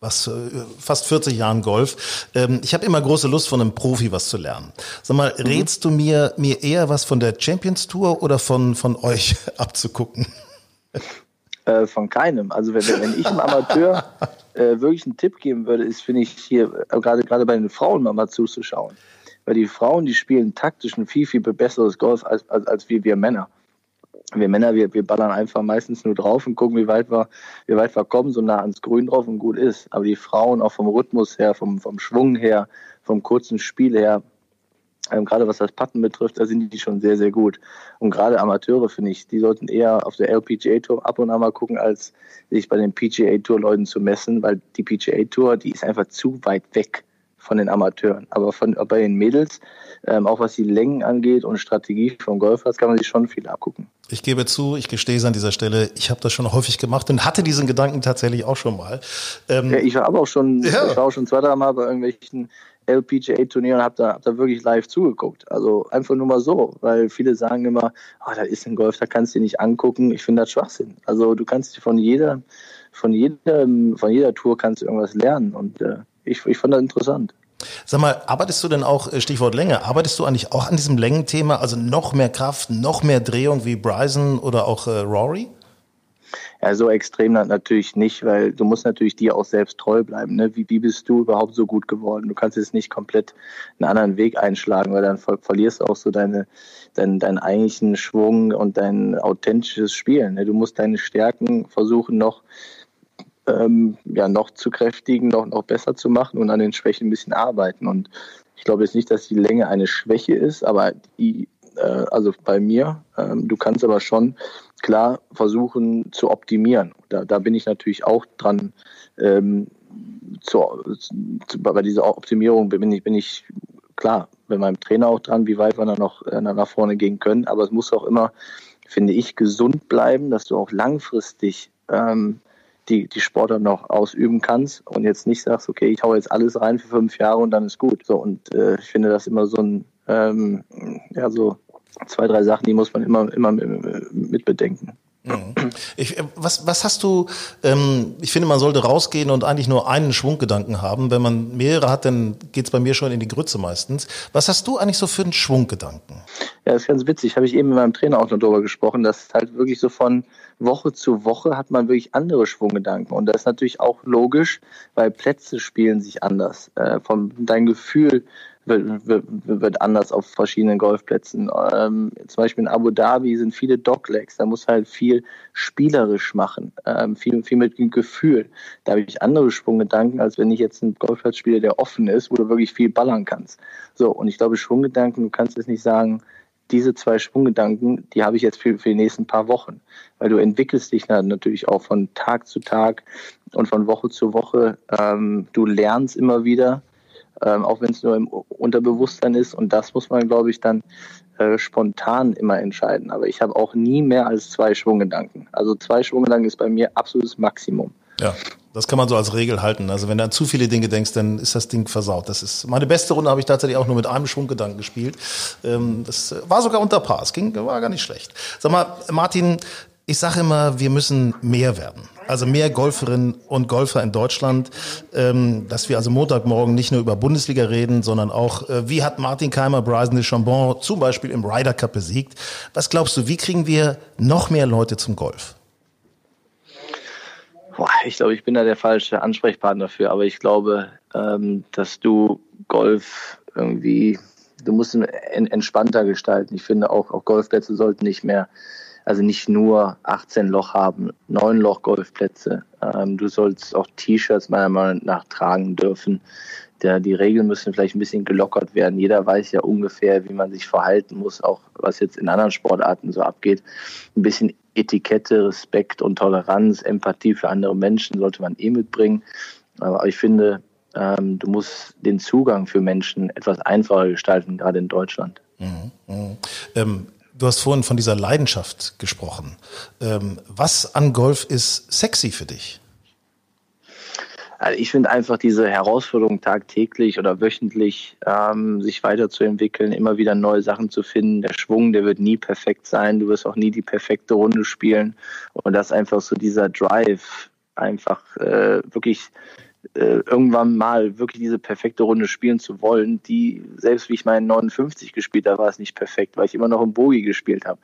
was äh, fast 40 Jahren Golf. Ähm, ich habe immer große Lust, von einem Profi was zu lernen. Sag mal, mhm. rätst du mir, mir eher was von der Champions Tour oder von, von euch abzugucken? Äh, von keinem. Also wenn, wenn ich einem Amateur äh, wirklich einen Tipp geben würde, ist, finde ich, hier äh, gerade gerade bei den Frauen mal zuzuschauen. Weil die Frauen, die spielen taktisch ein viel, viel besseres Golf als, als, als wir, wir Männer. Wir Männer, wir, wir ballern einfach meistens nur drauf und gucken, wie weit wir, wie weit wir kommen, so nah ans Grün drauf und gut ist. Aber die Frauen auch vom Rhythmus her, vom, vom Schwung her, vom kurzen Spiel her, ähm, gerade was das Patten betrifft, da sind die schon sehr, sehr gut. Und gerade Amateure, finde ich, die sollten eher auf der LPGA Tour ab und an mal gucken, als sich bei den PGA Tour Leuten zu messen, weil die PGA Tour, die ist einfach zu weit weg von den Amateuren. Aber von, bei den Mädels, ähm, auch was die Längen angeht und Strategie vom Golfers, kann man sich schon viel abgucken. Ich gebe zu, ich gestehe es an dieser Stelle, ich habe das schon häufig gemacht und hatte diesen Gedanken tatsächlich auch schon mal. Ähm, ja, ich war aber auch schon, ja. ich war auch schon zwei, drei Mal bei irgendwelchen LPGA-Turnier und habe da, hab da wirklich live zugeguckt. Also einfach nur mal so, weil viele sagen immer, oh, da ist ein Golf, da kannst du dir nicht angucken. Ich finde das Schwachsinn. Also du kannst von jeder, von jedem, von jeder Tour kannst du irgendwas lernen und äh, ich, ich fand das interessant. Sag mal, arbeitest du denn auch, äh, Stichwort Länge, arbeitest du eigentlich auch an diesem Längenthema, also noch mehr Kraft, noch mehr Drehung wie Bryson oder auch äh, Rory? Ja, so extrem natürlich nicht, weil du musst natürlich dir auch selbst treu bleiben. Ne? Wie, wie bist du überhaupt so gut geworden? Du kannst jetzt nicht komplett einen anderen Weg einschlagen, weil dann ver verlierst du auch so deine, dein, deinen eigentlichen Schwung und dein authentisches Spielen. Ne? Du musst deine Stärken versuchen noch ähm, ja, noch zu kräftigen, noch, noch besser zu machen und an den Schwächen ein bisschen arbeiten. Und ich glaube jetzt nicht, dass die Länge eine Schwäche ist, aber die, also bei mir, ähm, du kannst aber schon klar versuchen zu optimieren. Da, da bin ich natürlich auch dran. Ähm, zu, zu, bei dieser Optimierung bin ich, bin ich klar mit meinem Trainer auch dran, wie weit wir dann noch äh, nach vorne gehen können. Aber es muss auch immer, finde ich, gesund bleiben, dass du auch langfristig ähm, die, die Sportler noch ausüben kannst und jetzt nicht sagst, okay, ich hau jetzt alles rein für fünf Jahre und dann ist gut. So und äh, ich finde das immer so ein ähm, ja so zwei, drei Sachen, die muss man immer, immer mit bedenken. Mhm. Ich, was, was hast du, ähm, ich finde, man sollte rausgehen und eigentlich nur einen Schwunggedanken haben. Wenn man mehrere hat, dann geht's bei mir schon in die Grütze meistens. Was hast du eigentlich so für einen Schwunggedanken? Ja, das ist ganz witzig. Habe ich eben mit meinem Trainer auch noch darüber gesprochen, dass halt wirklich so von Woche zu Woche hat man wirklich andere Schwunggedanken. Und das ist natürlich auch logisch, weil Plätze spielen sich anders. Äh, vom, dein Gefühl wird, wird, wird anders auf verschiedenen Golfplätzen. Ähm, zum Beispiel in Abu Dhabi sind viele Doglegs, da muss halt viel spielerisch machen, ähm, viel, viel mit Gefühl. Da habe ich andere Schwunggedanken, als wenn ich jetzt einen Golfplatz spiele, der offen ist, wo du wirklich viel ballern kannst. So, und ich glaube, Schwunggedanken, du kannst jetzt nicht sagen, diese zwei Schwunggedanken, die habe ich jetzt für, für die nächsten paar Wochen. Weil du entwickelst dich natürlich auch von Tag zu Tag und von Woche zu Woche. Ähm, du lernst immer wieder ähm, auch wenn es nur im Unterbewusstsein ist. Und das muss man, glaube ich, dann äh, spontan immer entscheiden. Aber ich habe auch nie mehr als zwei Schwunggedanken. Also zwei Schwunggedanken ist bei mir absolutes Maximum. Ja, das kann man so als Regel halten. Also wenn du an zu viele Dinge denkst, dann ist das Ding versaut. Das ist meine beste Runde habe ich tatsächlich auch nur mit einem Schwunggedanken gespielt. Ähm, das war sogar unter Paar. Es ging, war gar nicht schlecht. Sag mal, Martin, ich sage immer, wir müssen mehr werden. Also mehr Golferinnen und Golfer in Deutschland, ähm, dass wir also Montagmorgen nicht nur über Bundesliga reden, sondern auch, äh, wie hat Martin Keimer Bryson de Chambon zum Beispiel im Ryder Cup besiegt. Was glaubst du, wie kriegen wir noch mehr Leute zum Golf? Boah, ich glaube, ich bin da der falsche Ansprechpartner für, aber ich glaube, ähm, dass du Golf irgendwie, du musst ihn entspannter gestalten. Ich finde auch, auch Golfplätze sollten nicht mehr also nicht nur 18 Loch haben, 9 Loch Golfplätze. Ähm, du sollst auch T-Shirts meiner Meinung nach tragen dürfen. Der, die Regeln müssen vielleicht ein bisschen gelockert werden. Jeder weiß ja ungefähr, wie man sich verhalten muss, auch was jetzt in anderen Sportarten so abgeht. Ein bisschen Etikette, Respekt und Toleranz, Empathie für andere Menschen sollte man eh mitbringen. Aber ich finde, ähm, du musst den Zugang für Menschen etwas einfacher gestalten, gerade in Deutschland. Mhm, mh. ähm, Du hast vorhin von dieser Leidenschaft gesprochen. Ähm, was an Golf ist sexy für dich? Also ich finde einfach diese Herausforderung tagtäglich oder wöchentlich ähm, sich weiterzuentwickeln, immer wieder neue Sachen zu finden. Der Schwung, der wird nie perfekt sein. Du wirst auch nie die perfekte Runde spielen. Und das einfach so dieser Drive, einfach äh, wirklich äh, irgendwann mal wirklich diese perfekte Runde spielen zu wollen, die selbst wie ich meinen 59 gespielt habe, war es nicht perfekt, weil ich immer noch im Bogi gespielt habe.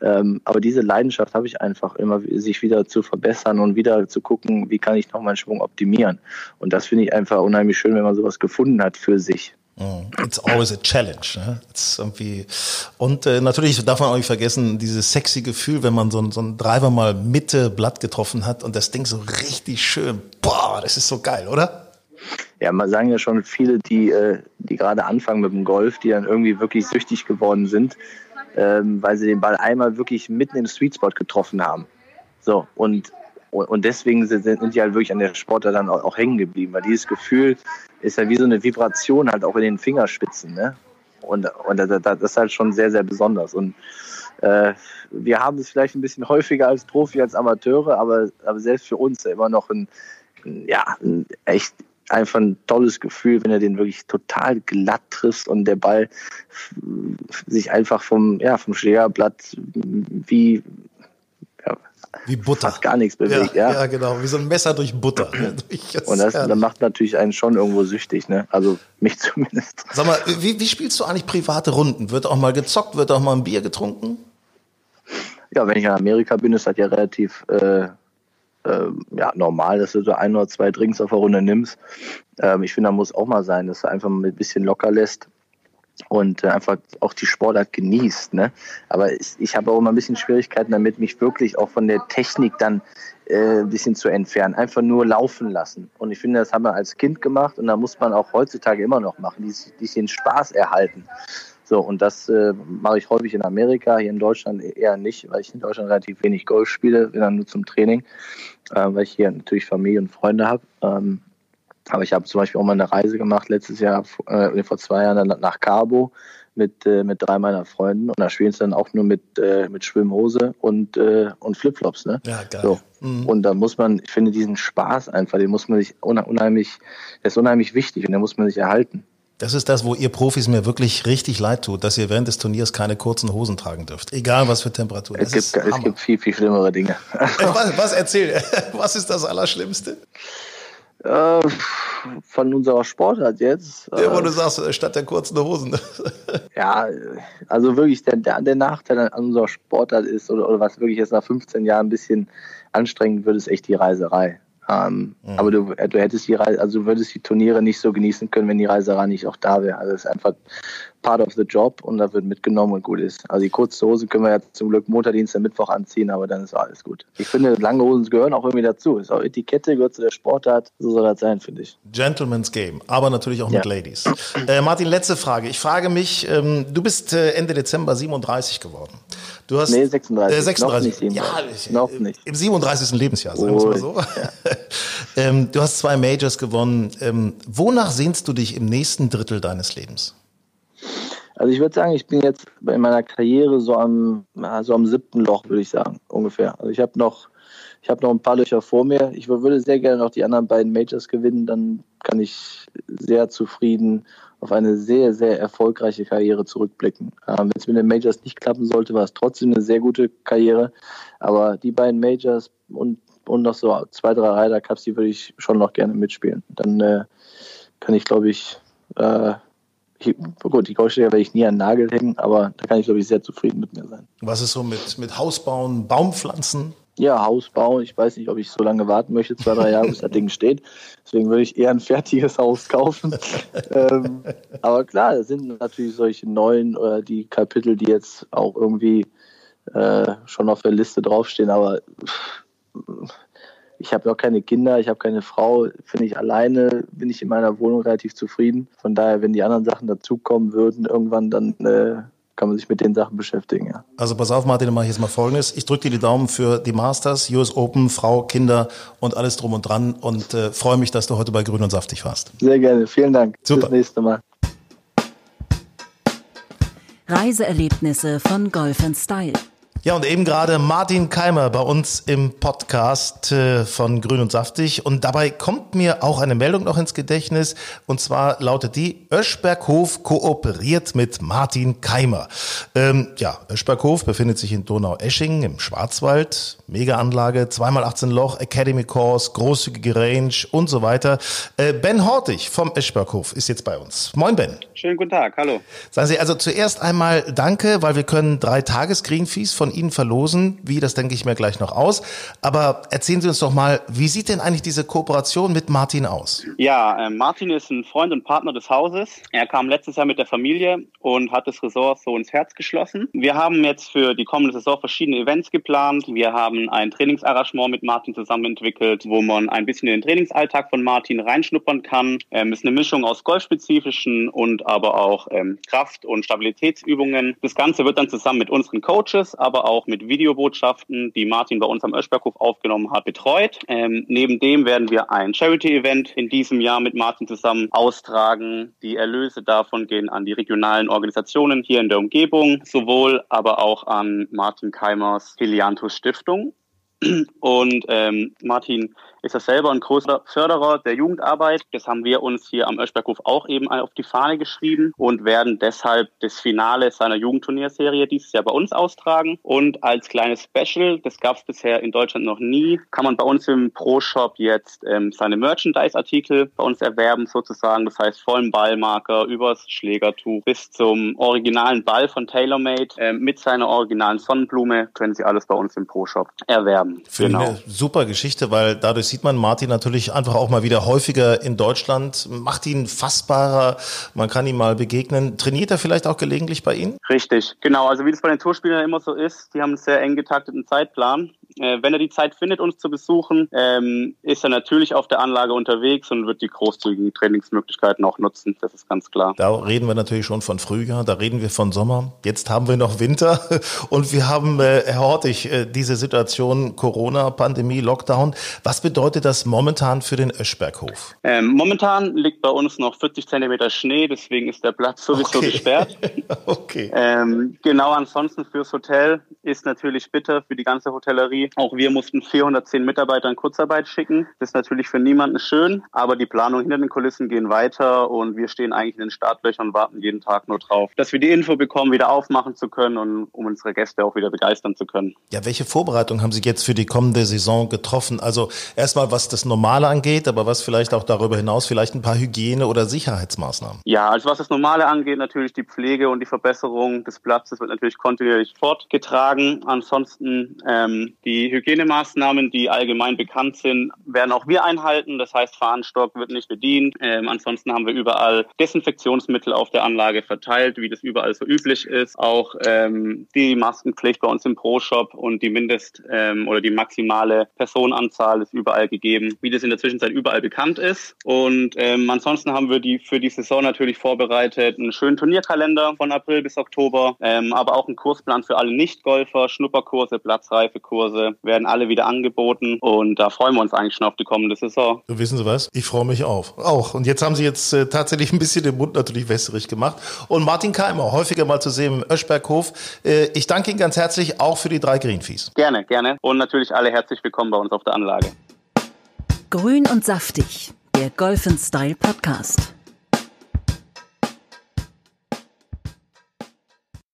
Ähm, aber diese Leidenschaft habe ich einfach immer, sich wieder zu verbessern und wieder zu gucken, wie kann ich noch meinen Schwung optimieren. Und das finde ich einfach unheimlich schön, wenn man sowas gefunden hat für sich. Mm, it's always a challenge. Ne? It's irgendwie und äh, natürlich darf man auch nicht vergessen, dieses sexy Gefühl, wenn man so, ein, so ein Driver mal Mitte Blatt getroffen hat und das Ding so richtig schön, boah, das ist so geil, oder? Ja, man sagen ja schon viele, die, äh, die gerade anfangen mit dem Golf, die dann irgendwie wirklich süchtig geworden sind, ähm, weil sie den Ball einmal wirklich mitten im Sweet Spot getroffen haben. So, und und deswegen sind, die halt wirklich an der Sportler dann auch, auch hängen geblieben, weil dieses Gefühl ist ja wie so eine Vibration halt auch in den Fingerspitzen. Ne? Und, und das, ist halt schon sehr, sehr besonders. Und äh, wir haben es vielleicht ein bisschen häufiger als Profi, als Amateure, aber, aber selbst für uns immer noch ein, ja, ein echt einfach ein tolles Gefühl, wenn er den wirklich total glatt trifft und der Ball sich einfach vom, ja, vom Schlägerblatt wie, wie Butter. Fast gar nichts bewegt, ja, ja. Ja, genau, wie so ein Messer durch Butter. und das, das macht natürlich einen schon irgendwo süchtig, ne? Also mich zumindest. Sag mal, wie, wie spielst du eigentlich private Runden? Wird auch mal gezockt, wird auch mal ein Bier getrunken? Ja, wenn ich in Amerika bin, ist das ja relativ äh, äh, ja, normal, dass du so ein oder zwei Drinks auf der Runde nimmst. Ähm, ich finde, da muss auch mal sein, dass du einfach mal ein bisschen locker lässt und äh, einfach auch die Sportart genießt. Ne? Aber ich, ich habe auch immer ein bisschen Schwierigkeiten damit, mich wirklich auch von der Technik dann äh, ein bisschen zu entfernen. Einfach nur laufen lassen. Und ich finde, das haben wir als Kind gemacht und da muss man auch heutzutage immer noch machen, die, die den Spaß erhalten. So, und das äh, mache ich häufig in Amerika, hier in Deutschland eher nicht, weil ich in Deutschland relativ wenig Golf spiele, dann nur zum Training, äh, weil ich hier natürlich Familie und Freunde habe. Ähm, aber ich habe zum Beispiel auch mal eine Reise gemacht letztes Jahr, äh, vor zwei Jahren nach Cabo mit, äh, mit drei meiner Freunden und da spielen sie dann auch nur mit, äh, mit Schwimmhose und, äh, und Flipflops. Ne? Ja, geil. So. Mhm. Und da muss man, ich finde diesen Spaß einfach, den muss man sich unheimlich, der ist unheimlich wichtig und den muss man sich erhalten. Das ist das, wo ihr Profis mir wirklich richtig leid tut, dass ihr während des Turniers keine kurzen Hosen tragen dürft. Egal was für Temperaturen. Es, gibt, es gibt viel, viel schlimmere Dinge. Was, was erzähl? Was ist das Allerschlimmste? Äh, von unserer Sportart jetzt. Ja, wo du sagst, äh, statt der kurzen Hosen. ja, also wirklich der, der, der Nachteil an unserer Sportart ist, oder, oder was wirklich jetzt nach 15 Jahren ein bisschen anstrengend wird, ist echt die Reiserei. Ähm, mhm. Aber du, du hättest die Reise, also du würdest die Turniere nicht so genießen können, wenn die Reiserei nicht auch da wäre. Also es ist einfach part of the job und da wird mitgenommen und gut ist. Also die kurze Hose können wir ja zum Glück Montag, Dienstag, Mittwoch anziehen, aber dann ist alles gut. Ich finde, lange Hosen gehören auch irgendwie dazu. Ist auch Etikette, gehört zu der Sportart. So soll das sein, finde ich. Gentleman's Game, aber natürlich auch mit ja. Ladies. Äh, Martin, letzte Frage. Ich frage mich, ähm, du bist äh, Ende Dezember 37 geworden. Du hast, nee, 36. Äh, 36. Noch nicht, 37. Ja, noch nicht. Im 37. Lebensjahr, sagen wir es mal so. Ja. ähm, du hast zwei Majors gewonnen. Ähm, wonach sehnst du dich im nächsten Drittel deines Lebens? Also ich würde sagen, ich bin jetzt in meiner Karriere so am, so am siebten Loch, würde ich sagen, ungefähr. Also ich habe noch, ich habe noch ein paar Löcher vor mir. Ich würde sehr gerne noch die anderen beiden Majors gewinnen. Dann kann ich sehr zufrieden auf eine sehr, sehr erfolgreiche Karriere zurückblicken. Ähm, Wenn es mit den Majors nicht klappen sollte, war es trotzdem eine sehr gute Karriere. Aber die beiden Majors und, und noch so zwei, drei Ryder Cups, die würde ich schon noch gerne mitspielen. Dann äh, kann ich, glaube ich, äh, ich, gut, die Goldschläger werde ich nie an den Nagel hängen, aber da kann ich, glaube ich, sehr zufrieden mit mir sein. Was ist so mit, mit Hausbauen, Baumpflanzen? Ja, Haus bauen. Ich weiß nicht, ob ich so lange warten möchte, zwei, drei Jahre, bis das Ding steht. Deswegen würde ich eher ein fertiges Haus kaufen. ähm, aber klar, da sind natürlich solche neuen oder die Kapitel, die jetzt auch irgendwie äh, schon auf der Liste draufstehen. Aber ich habe auch keine Kinder, ich habe keine Frau, finde ich alleine, bin ich in meiner Wohnung relativ zufrieden. Von daher, wenn die anderen Sachen dazukommen würden, irgendwann dann äh, kann man sich mit den Sachen beschäftigen. Ja. Also pass auf, Martin, dann mache ich jetzt mal Folgendes. Ich drücke dir die Daumen für die Masters, US Open, Frau, Kinder und alles drum und dran und äh, freue mich, dass du heute bei Grün und Saftig warst. Sehr gerne, vielen Dank. Super. Bis nächste Mal. Reiseerlebnisse von Golf Style. Ja, und eben gerade Martin Keimer bei uns im Podcast äh, von Grün und Saftig. Und dabei kommt mir auch eine Meldung noch ins Gedächtnis. Und zwar lautet die, Öschberghof kooperiert mit Martin Keimer. Ähm, ja, Öschberghof befindet sich in Donau-Eschingen im Schwarzwald. Mega-Anlage, zweimal 18 Loch, Academy Course, großzügige Range und so weiter. Äh, ben Hortig vom Öschberghof ist jetzt bei uns. Moin, Ben. Schönen guten Tag, hallo. Sagen Sie also zuerst einmal Danke, weil wir können drei Tages Greenfees von Ihnen verlosen. Wie, das denke ich mir gleich noch aus. Aber erzählen Sie uns doch mal, wie sieht denn eigentlich diese Kooperation mit Martin aus? Ja, äh, Martin ist ein Freund und Partner des Hauses. Er kam letztes Jahr mit der Familie und hat das Resort so ins Herz geschlossen. Wir haben jetzt für die kommende Saison verschiedene Events geplant. Wir haben ein Trainingsarrangement mit Martin zusammen entwickelt, wo man ein bisschen in den Trainingsalltag von Martin reinschnuppern kann. Ähm, ist eine Mischung aus golfspezifischen und aber auch ähm, Kraft- und Stabilitätsübungen. Das Ganze wird dann zusammen mit unseren Coaches, aber auch mit Videobotschaften, die Martin bei uns am Öschberghof aufgenommen hat, betreut. Ähm, neben dem werden wir ein Charity-Event in diesem Jahr mit Martin zusammen austragen. Die Erlöse davon gehen an die regionalen Organisationen hier in der Umgebung, sowohl aber auch an Martin Keimers Helianthus Stiftung. Und ähm, Martin ist er selber ein großer Förderer der Jugendarbeit. Das haben wir uns hier am Öschberghof auch eben auf die Fahne geschrieben und werden deshalb das Finale seiner Jugendturnierserie dieses Jahr bei uns austragen. Und als kleines Special, das gab es bisher in Deutschland noch nie, kann man bei uns im Pro-Shop jetzt ähm, seine Merchandise-Artikel bei uns erwerben sozusagen. Das heißt vollen Ballmarker übers Schlägertuch bis zum originalen Ball von TaylorMade ähm, mit seiner originalen Sonnenblume können Sie alles bei uns im Pro-Shop erwerben. Finde genau. eine super Geschichte, weil dadurch sieht man Martin natürlich einfach auch mal wieder häufiger in Deutschland, macht ihn fassbarer, man kann ihm mal begegnen. Trainiert er vielleicht auch gelegentlich bei Ihnen? Richtig, genau. Also wie das bei den Tourspielern immer so ist, die haben einen sehr eng getakteten Zeitplan. Äh, wenn er die Zeit findet, uns zu besuchen, ähm, ist er natürlich auf der Anlage unterwegs und wird die großzügigen Trainingsmöglichkeiten auch nutzen. Das ist ganz klar. Da reden wir natürlich schon von Frühjahr, da reden wir von Sommer. Jetzt haben wir noch Winter und wir haben, äh, Herr Hortig, äh, diese Situation Corona, Pandemie, Lockdown. Was bedeutet das momentan für den Öschberghof? Ähm, momentan liegt bei uns noch 40 Zentimeter Schnee, deswegen ist der Platz sowieso okay. gesperrt. okay. Ähm, genau, ansonsten fürs Hotel ist natürlich bitter für die ganze Hotellerie auch wir mussten 410 Mitarbeiter in Kurzarbeit schicken. Das ist natürlich für niemanden schön, aber die Planungen hinter den Kulissen gehen weiter und wir stehen eigentlich in den Startlöchern und warten jeden Tag nur drauf, dass wir die Info bekommen, wieder aufmachen zu können und um unsere Gäste auch wieder begeistern zu können. Ja, welche Vorbereitungen haben Sie jetzt für die kommende Saison getroffen? Also erstmal, was das Normale angeht, aber was vielleicht auch darüber hinaus, vielleicht ein paar Hygiene- oder Sicherheitsmaßnahmen? Ja, also was das Normale angeht, natürlich die Pflege und die Verbesserung des Platzes wird natürlich kontinuierlich fortgetragen. Ansonsten ähm, die Die Hygienemaßnahmen, die allgemein bekannt sind, werden auch wir einhalten. Das heißt, Fahnenstock wird nicht bedient. Ähm, ansonsten haben wir überall Desinfektionsmittel auf der Anlage verteilt, wie das überall so üblich ist. Auch ähm, die Maskenpflicht bei uns im Pro-Shop und die Mindest- ähm, oder die maximale Personenanzahl ist überall gegeben, wie das in der Zwischenzeit überall bekannt ist. Und ähm, ansonsten haben wir die für die Saison natürlich vorbereitet einen schönen Turnierkalender von April bis Oktober, ähm, aber auch einen Kursplan für alle Nicht-Golfer, Schnupperkurse, Platzreifekurse werden alle wieder angeboten und da freuen wir uns eigentlich schon auf die kommende Saison. Wissen Sie was? Ich freue mich auf. Auch. Und jetzt haben Sie jetzt äh, tatsächlich ein bisschen den Mund natürlich wässrig gemacht. Und Martin Keimer, häufiger mal zu sehen im Öschberghof. Äh, ich danke Ihnen ganz herzlich auch für die drei Greenfees. Gerne, gerne. Und natürlich alle herzlich willkommen bei uns auf der Anlage. Grün und saftig, der Golfen Style Podcast.